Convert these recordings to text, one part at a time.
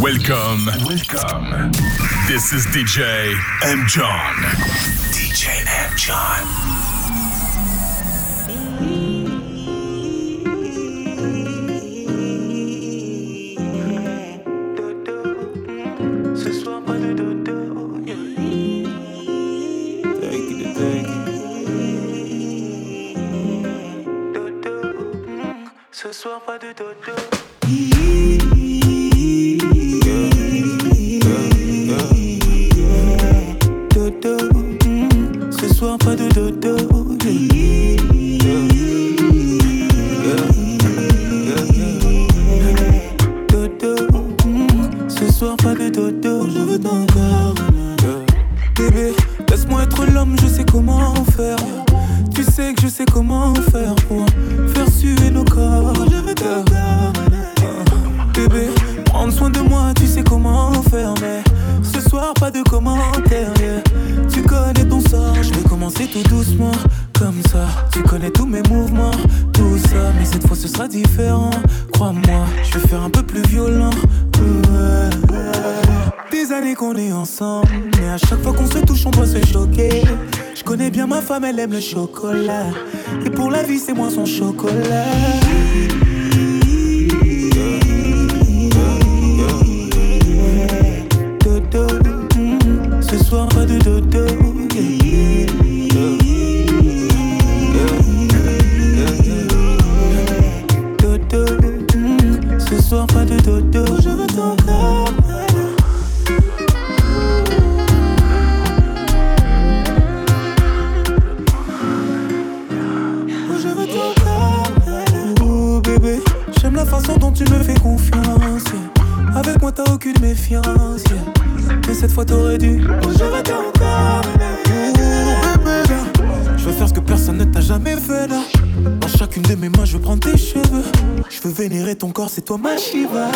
Welcome, welcome. This is DJ M. John. DJ M. John. Ce soir pas de dodo. Pas Oh, je veux là. Je veux faire ce que personne ne t'a jamais fait là. Dans chacune de mes mains, je veux prendre tes cheveux. Je veux vénérer ton corps, c'est toi ma Shiva.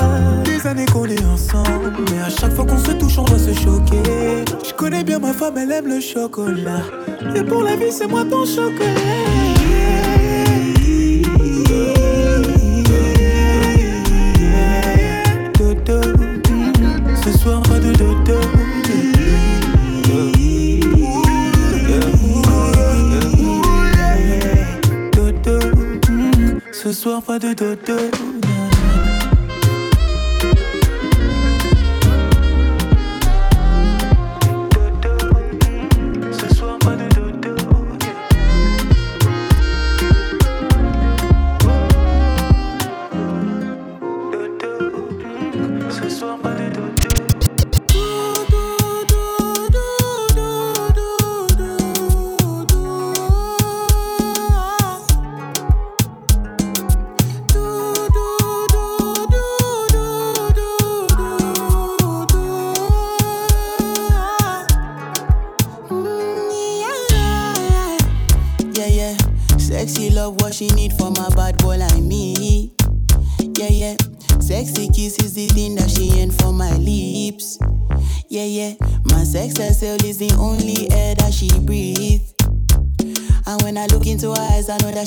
Des années qu'on est ensemble, mais à chaque fois qu'on se touche, on doit se choquer. Je connais bien ma femme, elle aime le chocolat. Et pour la vie, c'est moi ton chocolat. Pas de dodo.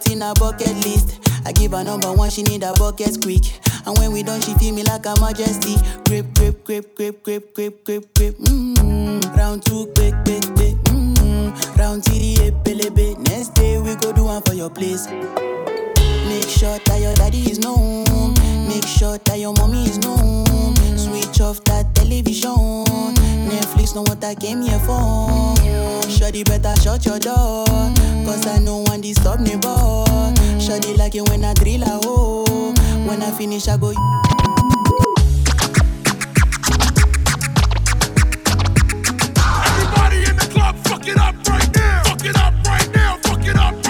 Got a in her bucket list. I give her number one, she need a bucket quick. And when we done, she feel me like a majesty. Grip, grip, grip, grip, grip, grip, grip, grip. Mm-hmm. Round two, quick, quick, quick. Mm-hmm. Round three, pelebe. Next day we go do one for your place. Make sure that your daddy is known. Make sure that your mommy is known switch off that television. Netflix know what I came here for. Shorty better shut your door. Cause I know one disturb neighbor. Shorty like it when I drill a hole. When I finish, I go. Everybody in the club, fuck it up right now. Fuck it up right now. Fuck it up right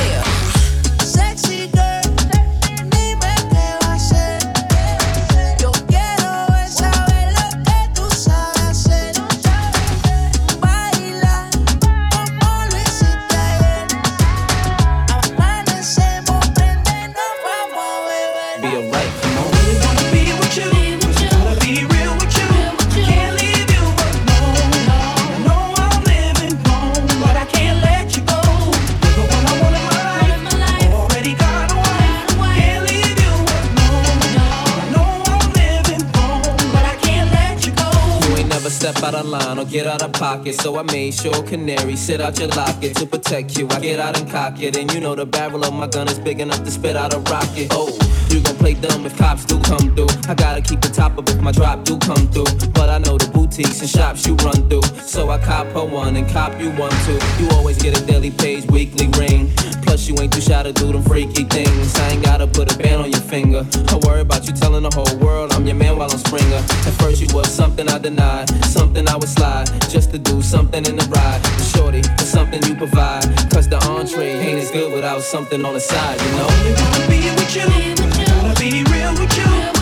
out of pocket. So I made sure canary sit out your locket to protect you. I get out and cock it, and you know the barrel of my gun is big enough to spit out a rocket. Oh, gon' play dumb if cops do come through. I gotta keep the top up if my drop do come through. But I know the boutiques and shops you run through. So I cop her one and cop you one too. You always get a daily page, weekly ring. Plus you ain't too shy to do them freaky things. I ain't gotta put a band on your finger. I worry about you telling the whole world I'm your man while I'm Springer. At first you was something I denied, something I would slide just to do something in the ride. Shorty, it's something you provide. Cause the entree ain't as good without something on the side, you know? I wanna be with you, with you.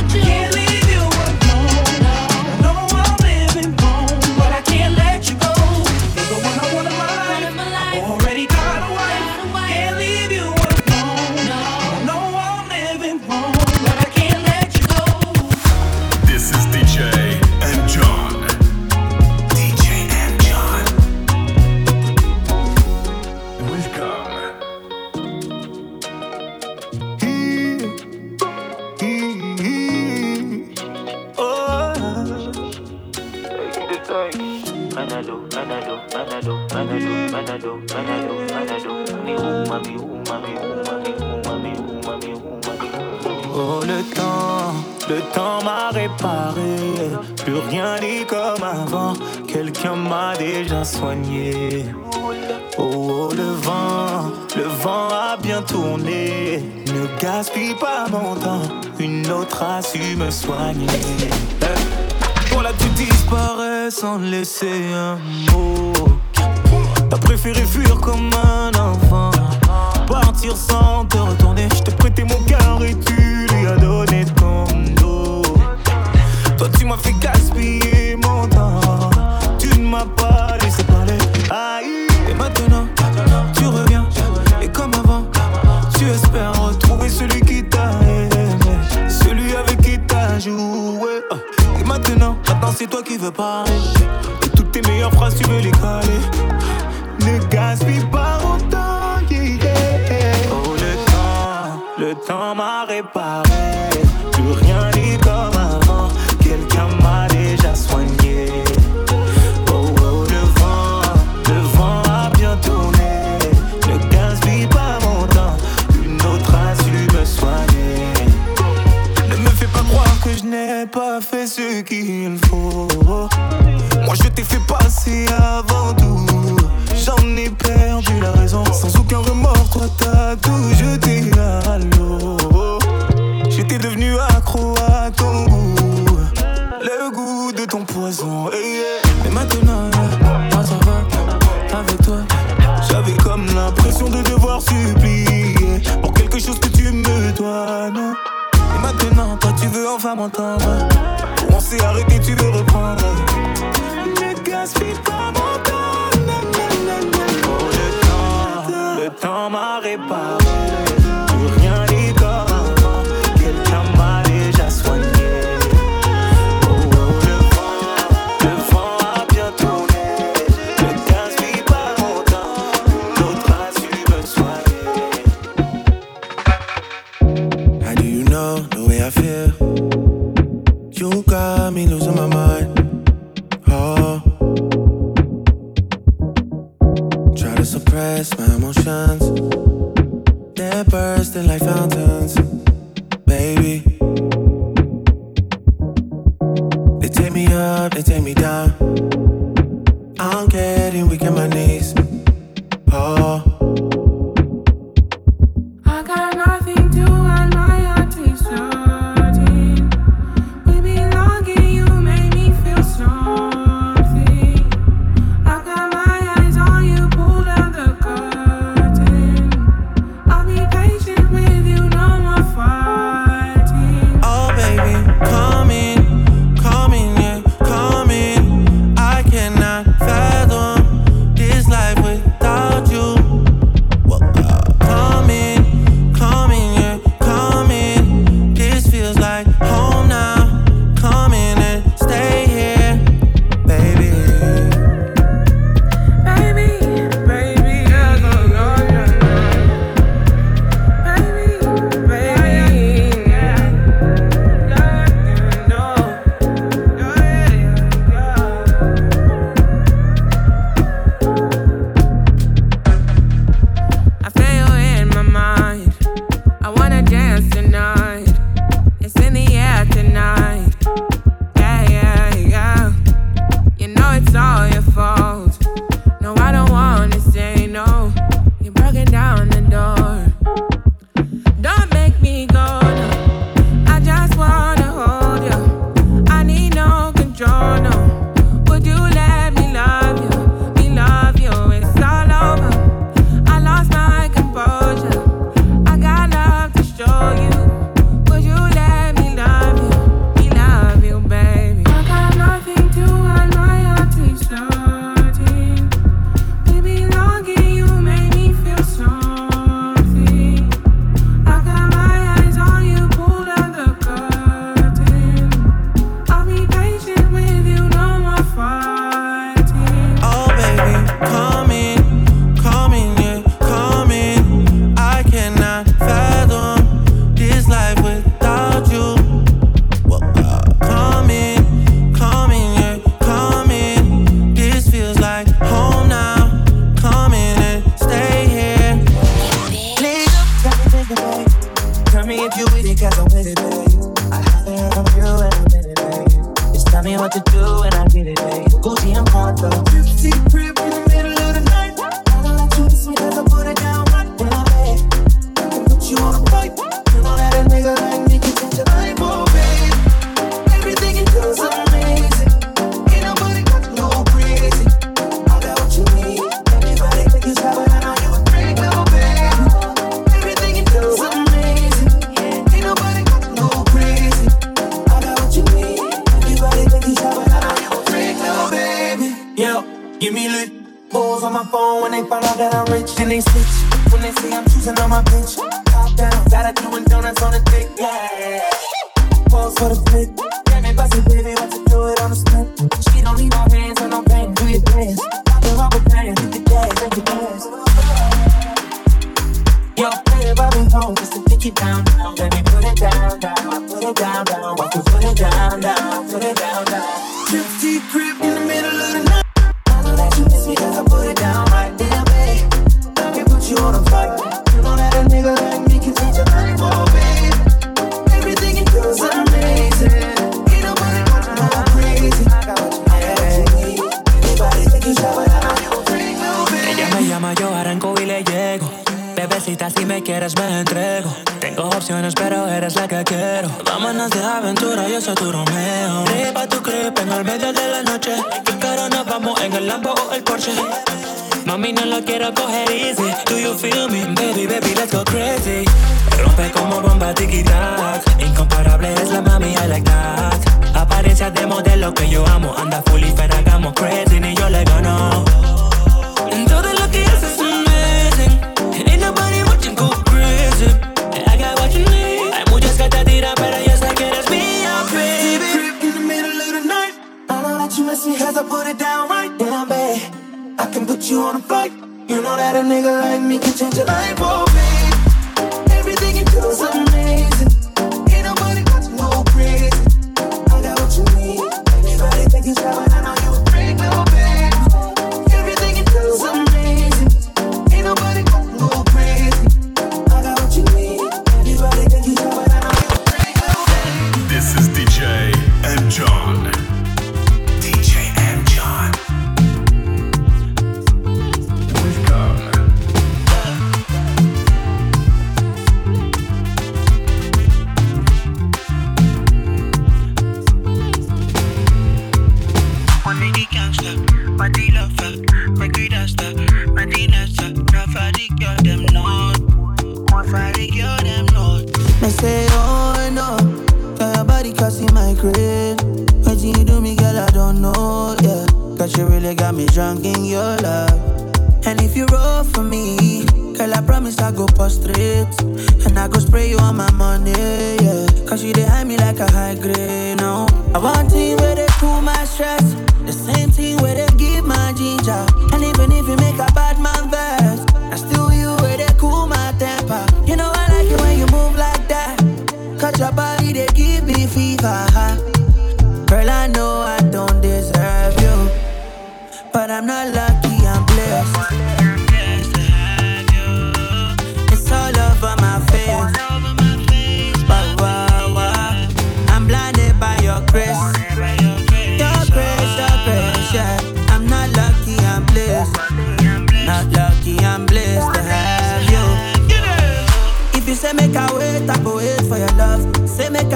esse amor.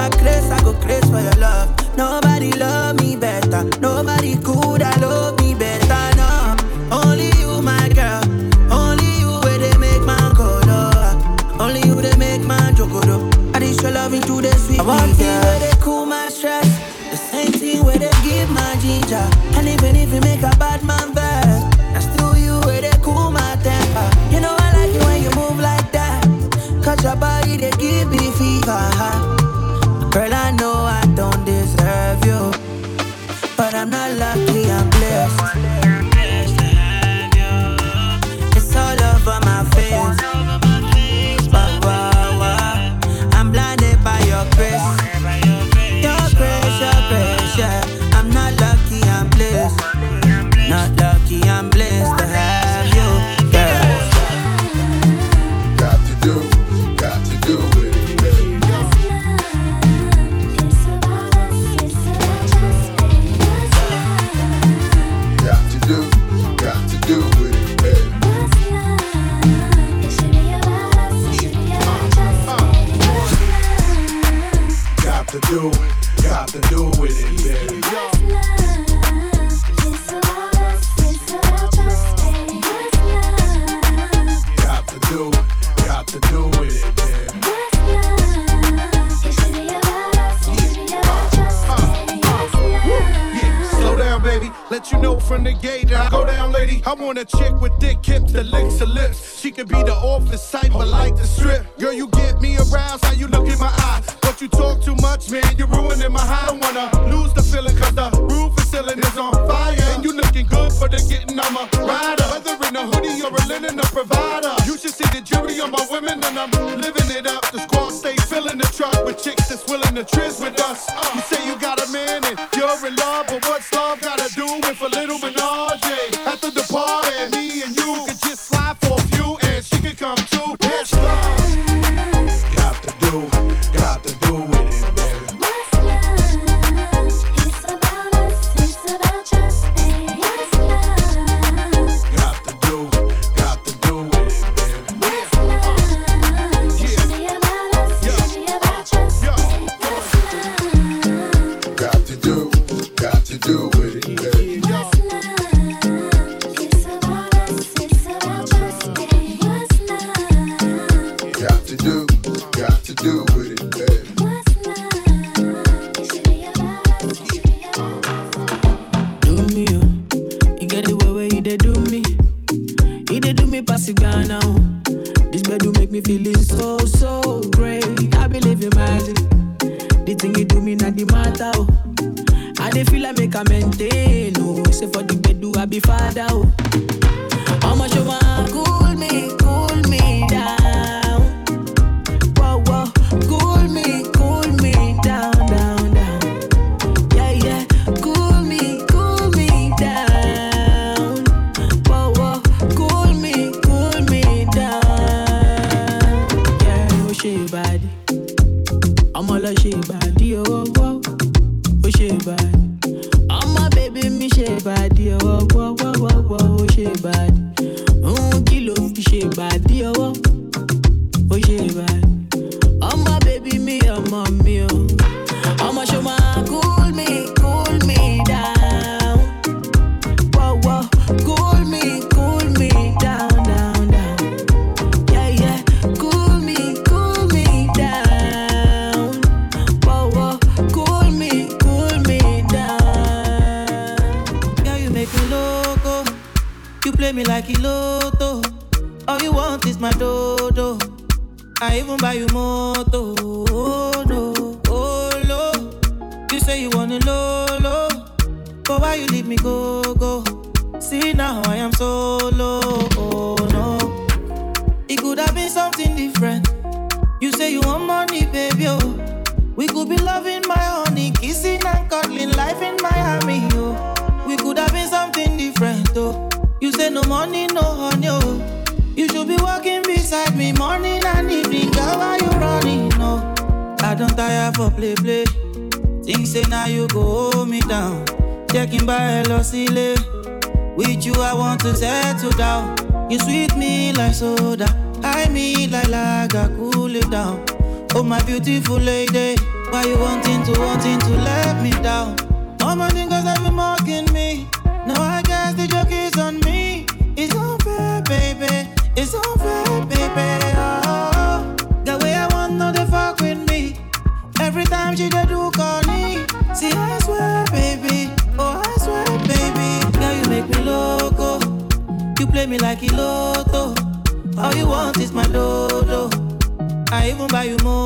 I grace, I go grace for your love. Nobody love me better. Nobody could I love me better. No, only you, my girl. Only you where they make my color. Only you they make my jokodo. Oh, I dish your love into the sweet. I want you where they cool my stress. The same thing where they give my ginger. And even if you make a bad man bad, I still you where they cool my temper. You know I like it when you move like that. Cause your body they give me fever. Girl, I know I don't deserve you, but I'm not lucky, I'm blessed. dope from the gate I go down, lady. I want a chick with thick hips that licks her lips. She could be the office type, but like the strip. Girl, you get me aroused, how you look in my eye. But you talk too much, man, you're ruining my high. I don't wanna lose the feeling, cause the roof is ceiling is on fire. And you looking good for the getting, I'm a rider. Whether in a hoodie or a linen, a provider. You should see the jury on my women, and I'm living it up. The squad stay filling the truck with chicks that's willing to trizz with us. You say you play me like a loto. All you want is my dodo. I even buy you more.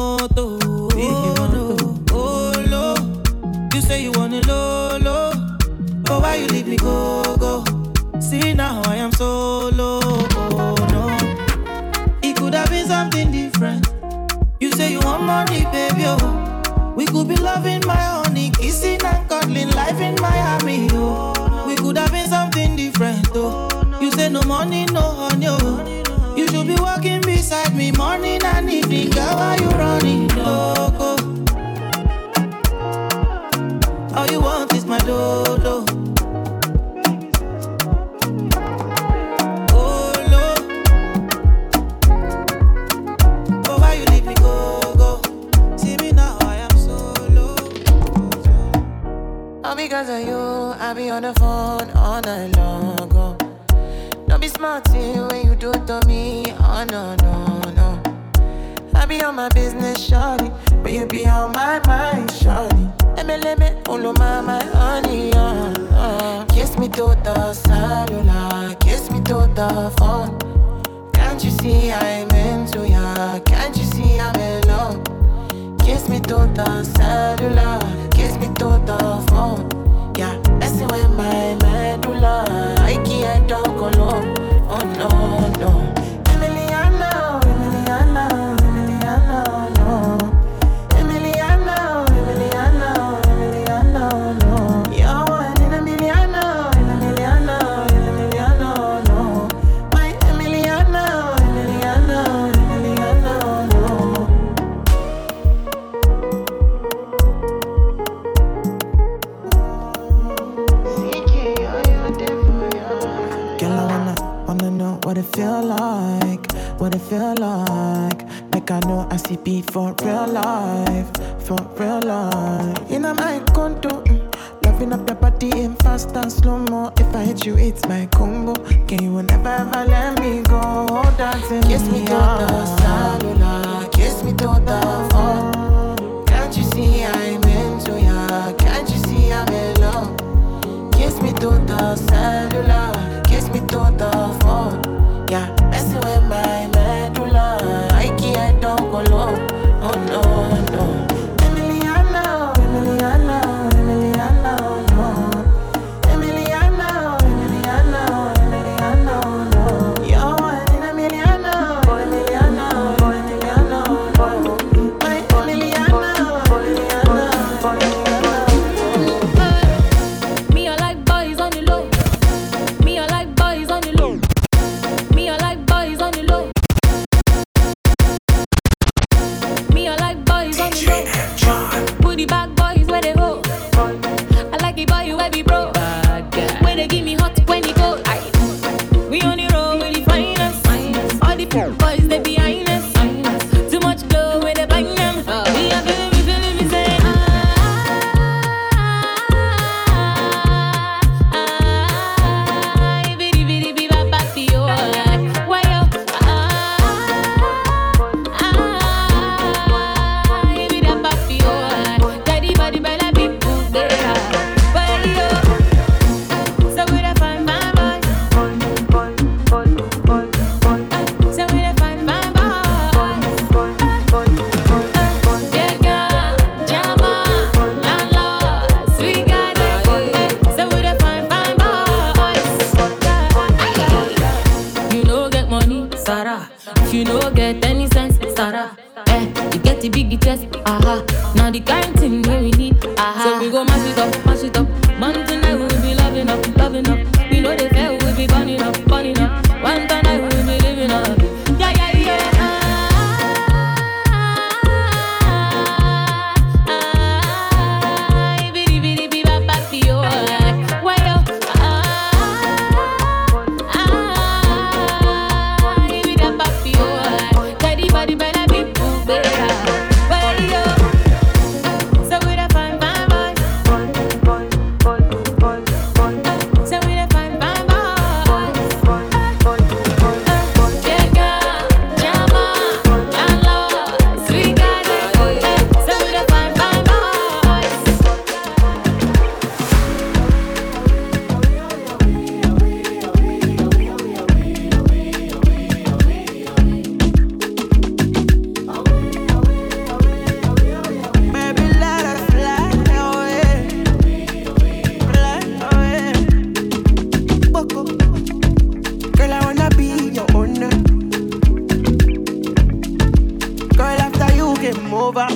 Over,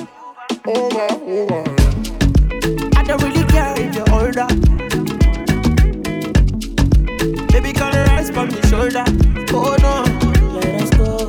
over, over. I don't really care if you're older. Baby, girl, rise from your shoulder. Oh no. Let us go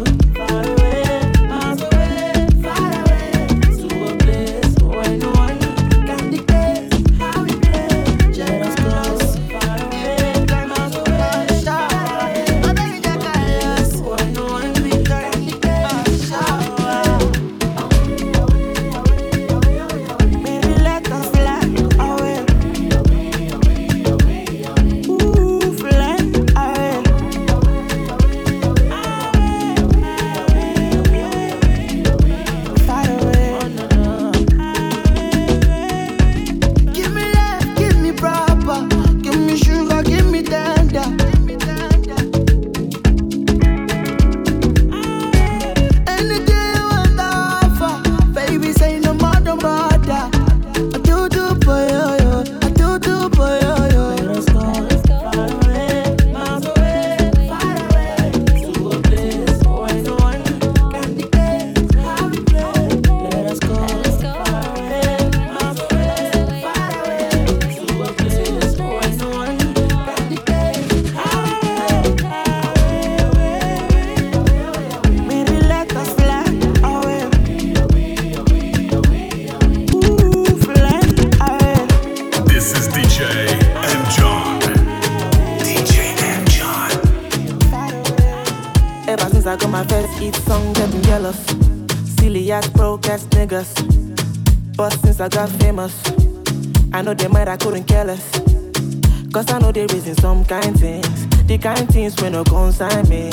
Cause I know they reason some kind things. The kind things when no consign me.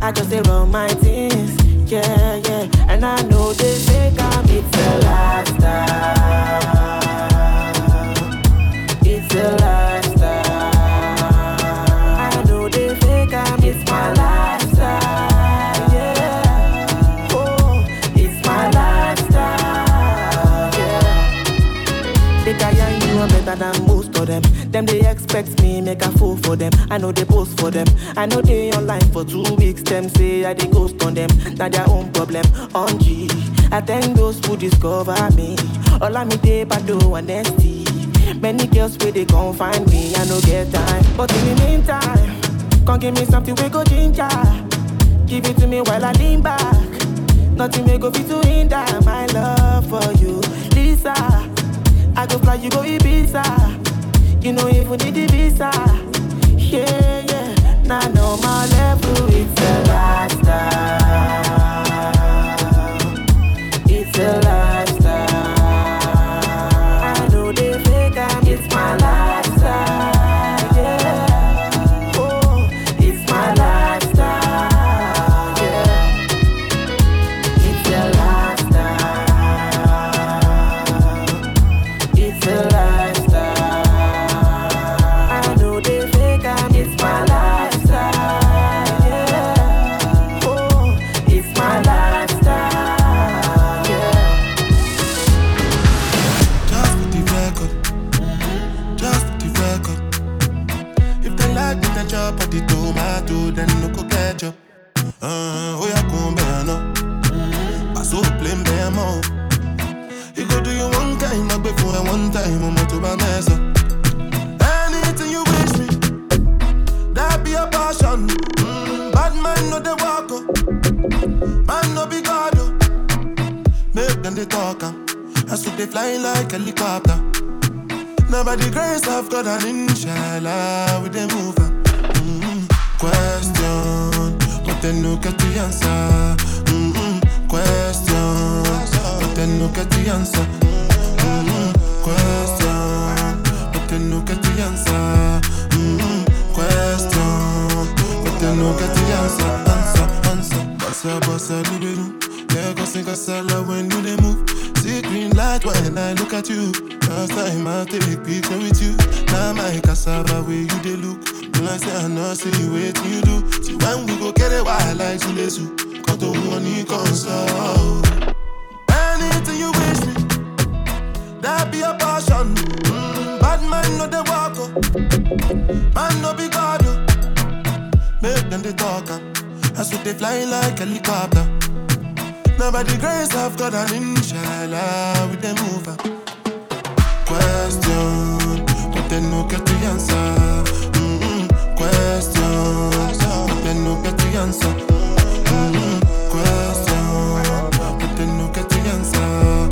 I just say run my things. Yeah, yeah. And I know they think I'm it's a lifestyle. It's a lifestyle. I know they think I'm it's my lifestyle. Oh, better than most of them. Them they expect me make a fool for them. I know they post for them. I know they online for two weeks. Them say I they ghost on them. Now their own problem. On G, I thank those who discover me. All I me they do oh, honesty. Many girls where they gon' find me. I no get time, but in the meantime, come give me something we go ginger. Give it to me while I lean back. Nothing may go fit to hinder my love for you, Lisa. I go fly, you go Ibiza. You know if we need the visa. Yeah, yeah. Now know my level, it's a lifestyle. It's a lifestyle. Uh, oh yeah, come bear no. Pass over plain bear more. You go do your one kind, not before I one time, I'm to my mess up. Anything you wish me, that be a passion. Mm, bad man no they walk up, man no be God. oh. Make them they talk, uh. I see they fly like helicopter. Now by the grace of God and inshallah, we they move. Mm, question, Potendo che ti ansa mm-mm, Question Potendo che ti ansa mm-mm, Question Potendo che ti ansa mm-mm, Question Potendo che ti ansa Ansa, ansa Bossa, bossa, do the do. Lagos in Casala when you they move. See green light when I look at you. Last time I take picture with you. Now my cassava where you they look. I say I know, see you wait you do. See when we go get it why I like to Zulezu. Got the money console. Anything you wish me, that be a passion. Mm, bad man no they walk up. Man no be God. oh. Make them they talk. uh. I swear they fly like helicopter. Now by the grace of God and inshallah we them move. uh. Question, but they no get the answer. no que te llanza. No que te no que te llanza. No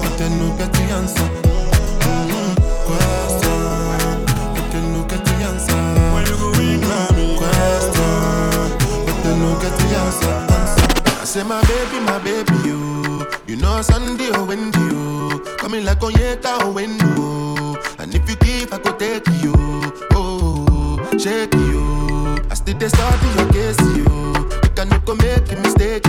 que te no que te. Wendo. And if you give, I go take you. Oh, shake you. I still dey study your case, you. You can make a mistake,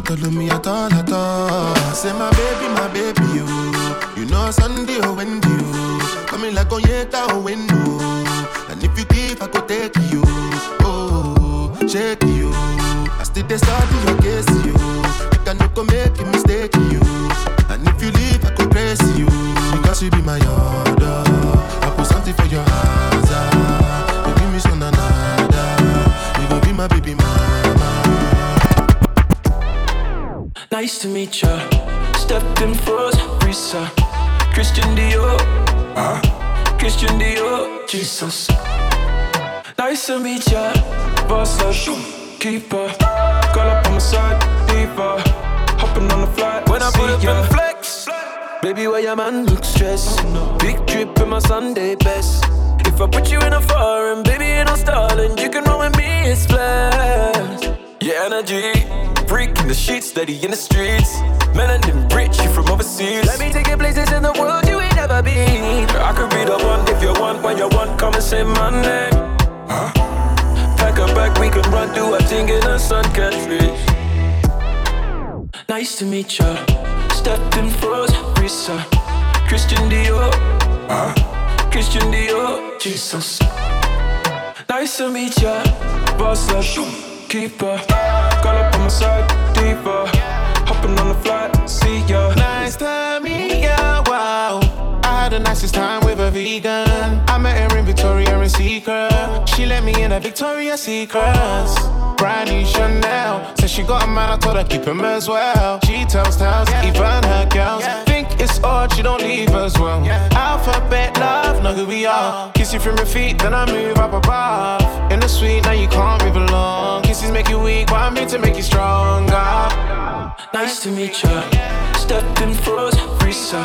tell me at all, at all. Say my baby, my baby, Nice to meet ya. Stepped in first, Risa. Christian Dior. Uh, Christian Dior. Jesus. Nice to meet ya. Boss up, keeper. Call up on my side, diva. Hopping on the flight, when I put up in flex. Baby, why your man look stressed? Big trip in my Sunday best. If I put you in a foreign, baby, ain't no stalling. You can roll with me, it's flash. Your energy, freak in the sheets, steady in the streets. Melanin rich, you from overseas. Let me take you places in the world you ain't never been. I could be the one if you want, when you want, come and say my name. Huh? Pack a bag, we can run, do a thing in the sun country. Nice to meet ya. Stepped in first, Risa. Christian Dior. Uh, Christian Dior. Jesus. Nice to meet ya. Boss up, keeper. Call up on my side, diva. Hopping on the flight, see ya. Nice to meet ya, wow. I had the nicest time with a vegan. Victoria Secret. She let me in a Victoria's Secrets. Brand new Chanel. Says she got a man, I told her keep him as well. She tells tales, even her girls. Think it's odd, she don't leave as well. Alphabet love, know who we are. Kiss you from your feet, then I move up above. In the suite, now you can't move along. Kisses make you weak, but I'm here to make you stronger. Nice to meet ya. Stepped in froze, Risa.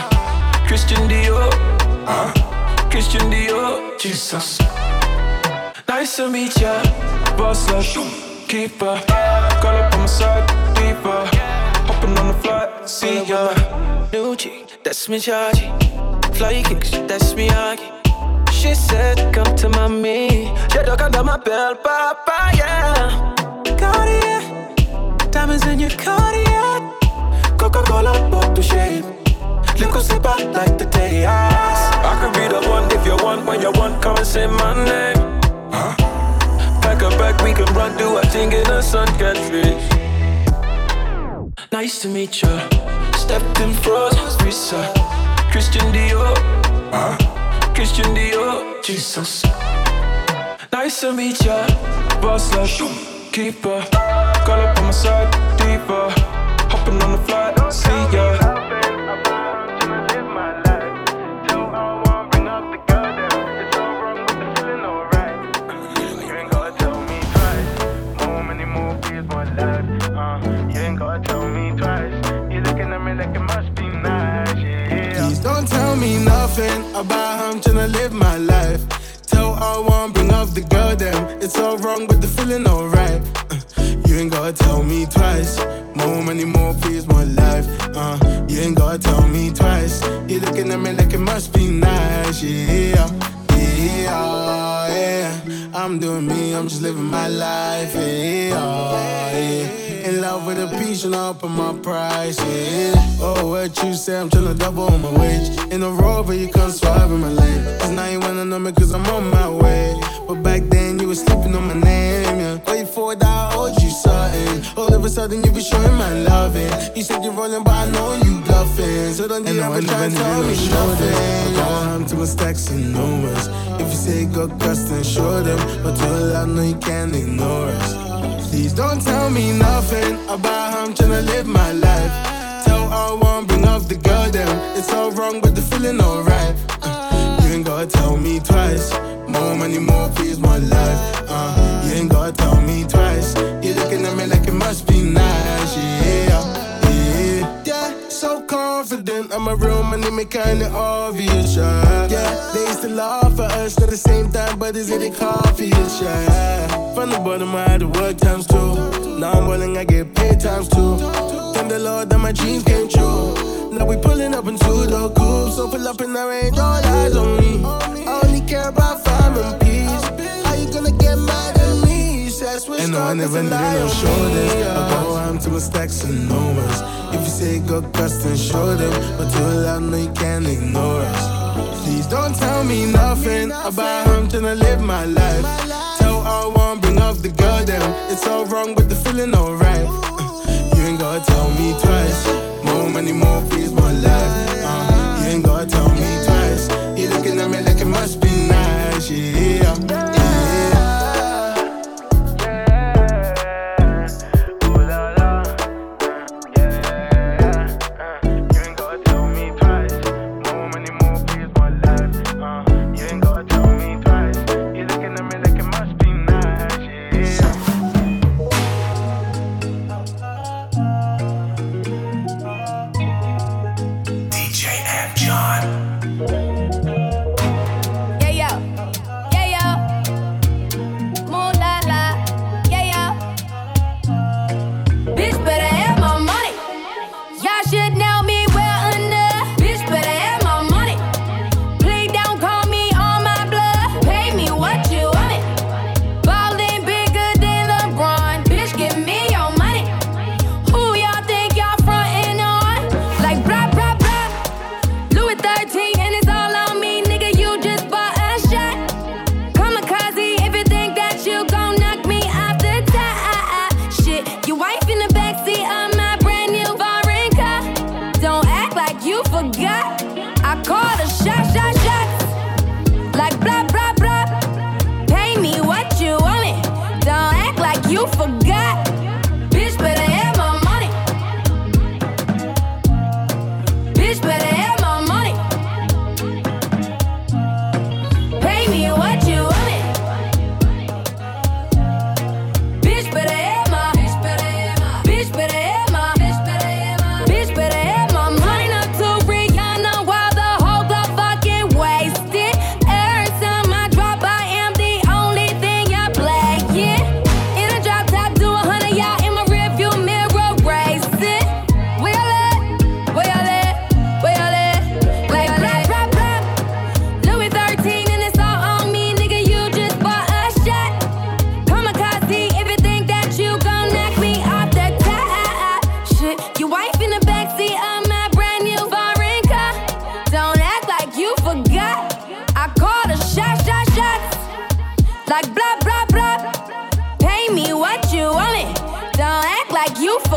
Christian Dior. Uh, Christian Dior. Jesus. Nice to meet ya. Boss love, keeper. Girl up on my side, deeper. Hopping on the flight, see ya. New G, that's me, Chargy. Fly kicks, that's me, Aggie. She said, come to mommy. She dug under my belt, papa, yeah. Cartier, diamonds in your Cartier. Coca-Cola, pop to shade. Liquor sip like the day I could be the one if you want. When you want, come and say my name. Huh? Back up back, we can run, do a thing in the sun, get. Nice to meet ya. Stepped in froze, Risa. Christian Dior. Huh? Christian Dior. Jesus. Nice to meet ya. Boss like keeper. Call up on my side, deeper. Hopping on the flight, about how I'm tryna live my life. Tell all one, bring up the girl them. It's all wrong, but the feeling alright. Uh, you ain't gotta tell me twice. More money, more peace, more life. Uh, you ain't gotta tell me twice. You looking at me like it must be nice, yeah. Yeah, yeah. I'm doing me, I'm just living my life, yeah, yeah. In love with a piece and up on my price, yeah. Oh, what you say, I'm tryna double on my wage. In a rover, you can't swerve in my lane. Cause now you wanna know me cause I'm on my way. But back then, you were sleeping on my name, yeah. Wait for that, I owed you something. All of a sudden, you be showing my loving. You said you're rolling, but I know you bluffing. So don't you ever try to tell me nothing. I go home to my stacks and numbers. If you say go crust, then show them. But to a lot, no, you can't ignore us. Please don't tell me nothing about how I'm tryna live my life. Tell all one, bring up the girl them. It's all wrong, but the feeling alright. Uh, you ain't gotta tell me twice. More money, more peace, more life. Uh, you ain't gotta tell me twice. Confident. I'm a real money, make kinda obvious, yeah. Yeah, they used to laugh at us at the same time, but it's it a coffee, yeah. From the bottom, I had to work times two. Now I'm willing, I get paid times two. Thank the Lord that my dreams came true. Now we pulling up into the coupe, so pull up in the range, all eyes on me. I only care about fam and peace. What And no, I never needed no shoulders. I go home to my stacks and numbers. If you say go crust and show them, but too loud, no, you can't ignore us. Please don't tell me nothing about how I'm tryna live my life. Tell all one, bring up the girl them. It's all wrong, but the feeling alright. You ain't gotta tell me twice. More money, more peace, more life. Uh, you ain't gotta tell me twice.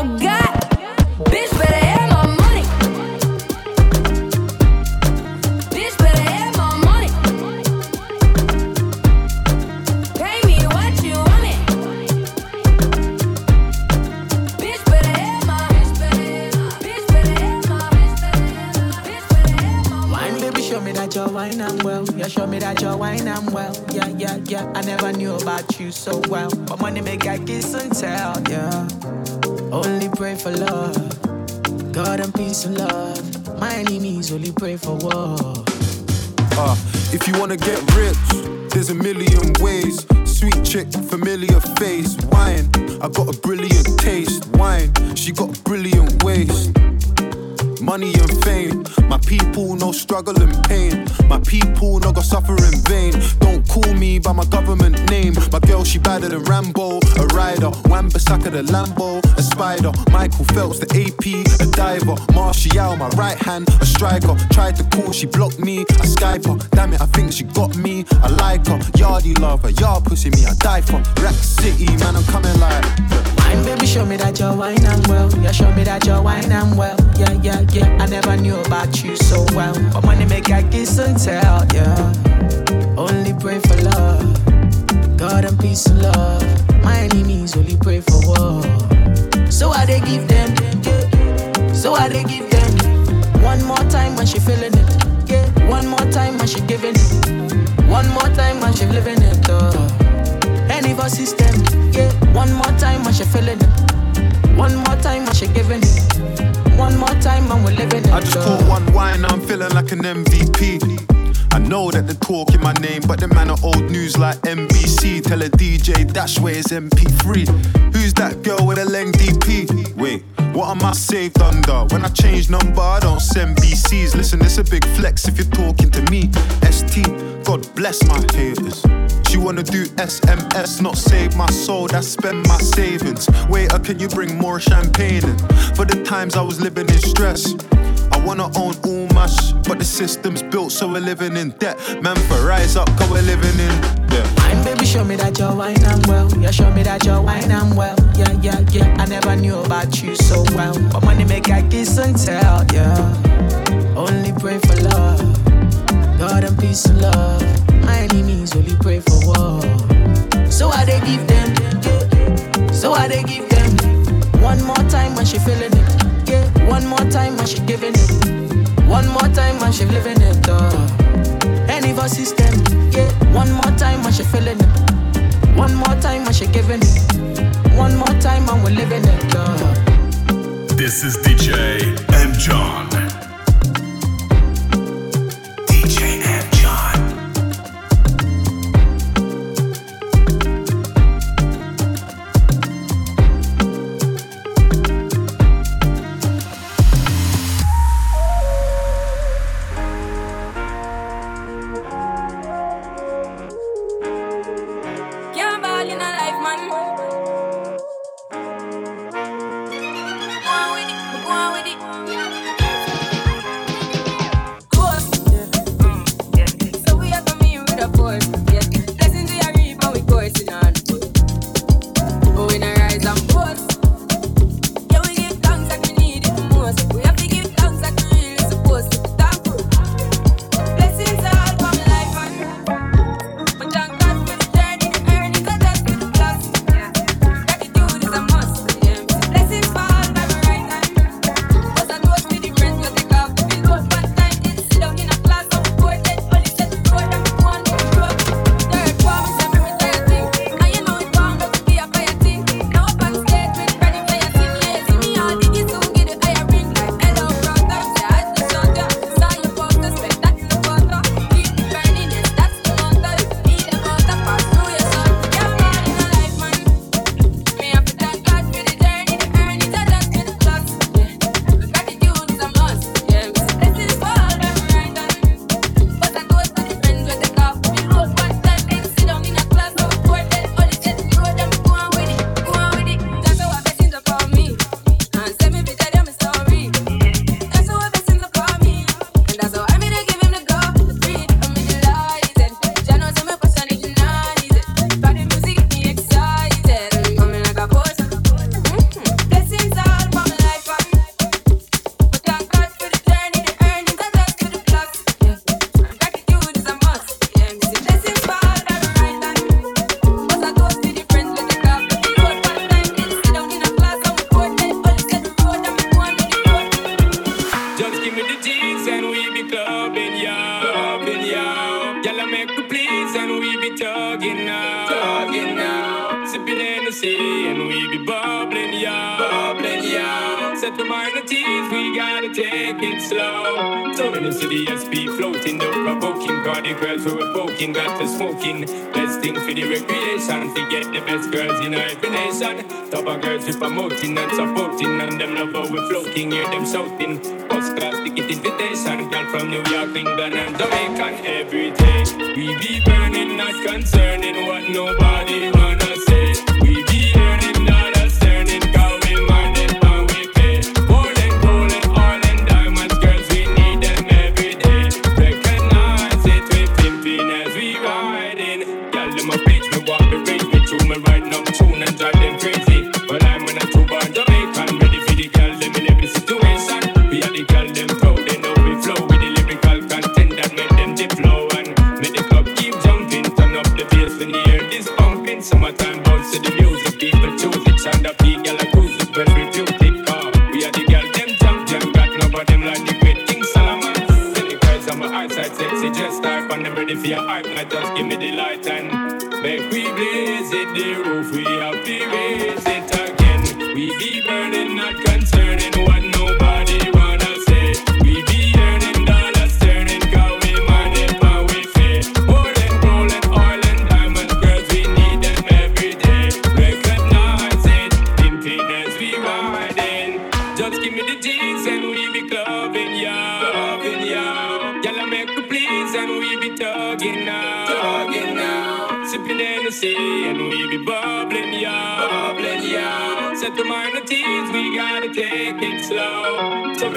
Like peace love. My enemies only pray for war. Uh, if you wanna get rich, there's a million ways. Sweet chick, familiar face. Wine, I got a brilliant taste. Wine, she got brilliant waist. Money and fame, my people no struggle and pain. My people no go suffer in vain. Don't call me by my government name. My girl she badder than Rambo, a rider. Wan Bissaka the Lambo, a spider. Michael Phelps the AP, a diver. Martial my right hand, a striker. Tried to call, she blocked me. I Skype her, damn it I think she got me. I like her, yardy love her, yard pussy me I die for. Rack City man I'm coming like. Wine, baby, show me that you're wine and well. Yeah, show me that you're wine and well. Yeah, yeah, yeah. I never knew about you so well. But money make I kiss and tell. Yeah. Only pray for love. God and peace and love. My enemies only pray for war. So I they give them. So I they give them. One more time when she feeling it. Yeah. One more time when she giving it. One more time when she living it. Uh. Any system, yeah. One more time when she feeling it. One more time when she giving it. One more time when we're living. I just caught one wine, I'm feeling like an MVP. I know that they're talking my name, but the man are old news like NBC. Tell a DJ dash where it's MP3. Who's that girl with a lengthy P? Wait, what am I saved under? When I change number, I don't send BCs. Listen, it's a big flex if you're talking to me. ST, God bless my haters. She wanna do SMS, not save my soul, that's spend my savings. Waiter, can you bring more champagne in? For the times I was living in stress. I wanna own all my sh- but the system's built so we're living in debt. Man, for rise up, cause we're living in debt. Wine, baby, show me that you're wine and well. Yeah, show me that you're wine and well. Yeah, yeah, yeah. I never knew about you so well. But money make I kiss and tell. Yeah. Only pray for love. God and peace and love. My enemies only pray for war. So I they give them. So I they give them. One more time when she feeling it. Yeah. One more time when she giving it. One more time when she living it. Uh. Any of system. Yeah. One more time when she feeling it. One more time when she giving it. One more time when we're living it. Uh. This is DJ M. John. the teeth, we gotta take it slow. So many CDS SP floating, no provoking. Got the girls who were poking, got the smoking. Best thing for the recreation, to get the best girls in every nation. Top of girls with promoting and supporting, and them love over floating, hear them shouting. Post class ticket invitation, girl from New York, England, and Jamaica, every day. We be burning, not concerning what nobody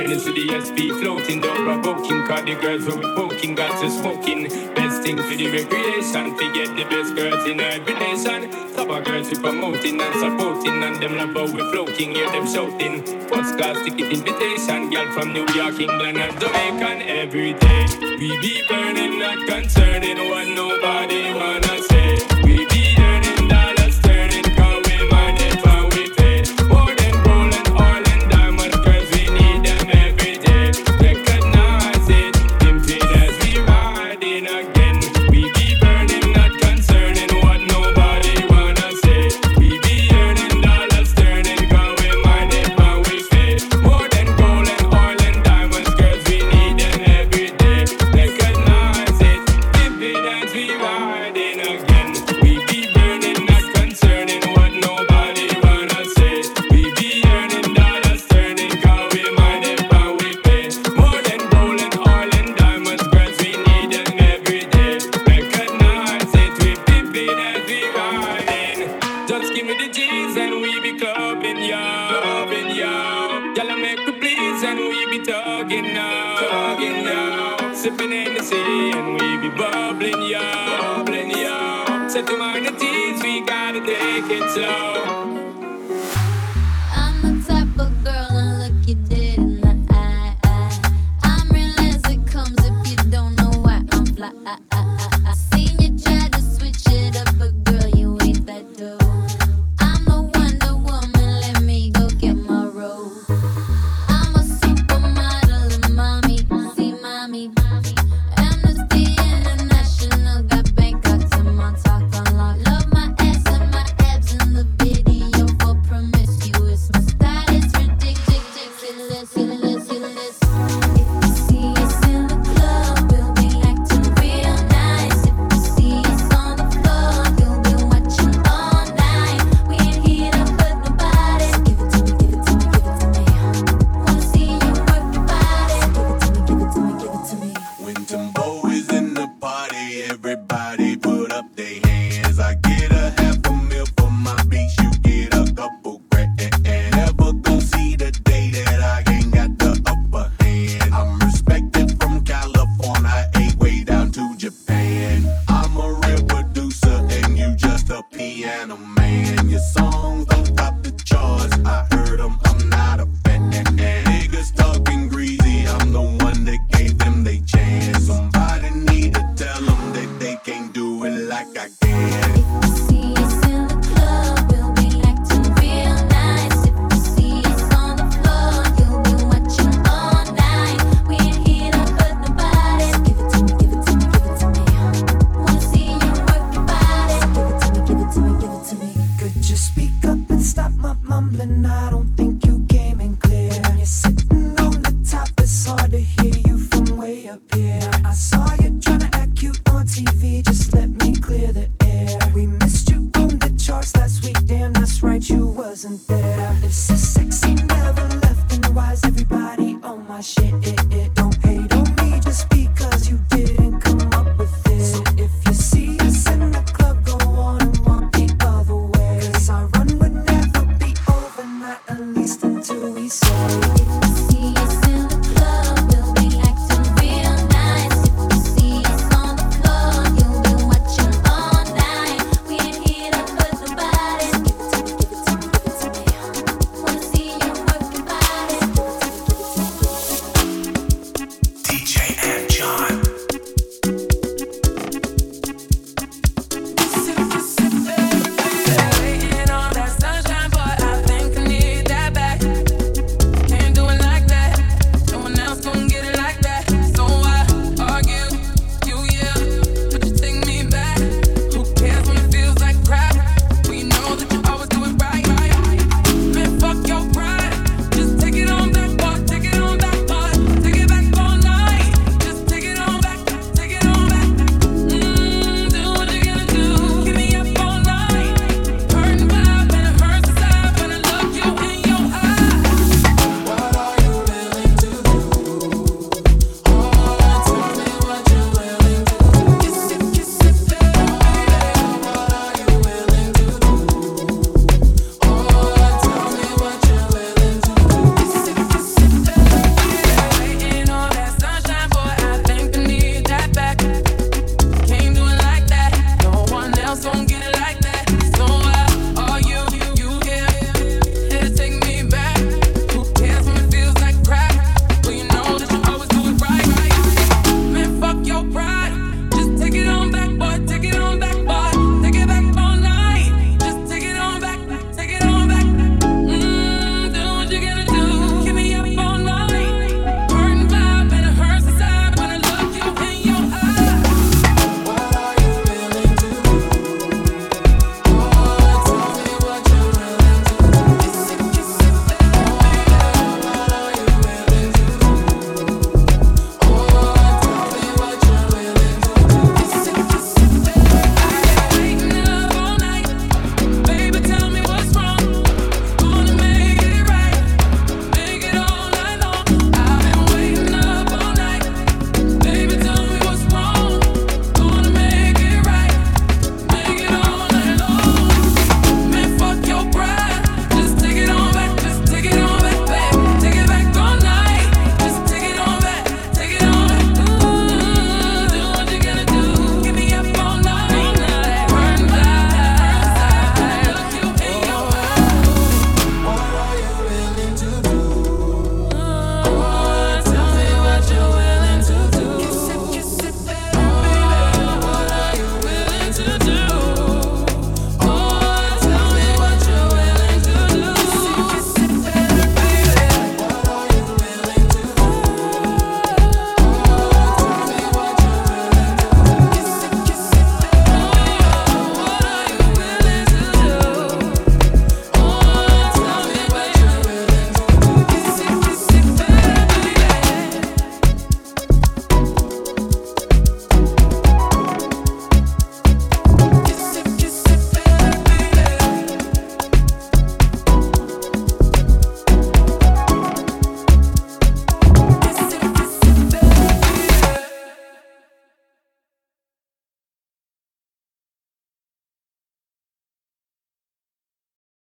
Silence to the SP, floating, don't provoking. Cause the girls who be poking got to smoking. Best thing for the recreation, to get the best girls in every nation. Top of girls we promoting and supporting, and them love how we floating, hear them shouting. First class ticket invitation, girl from New York, England, and Jamaica. Every day we be burning, not concerning what nobody wanna.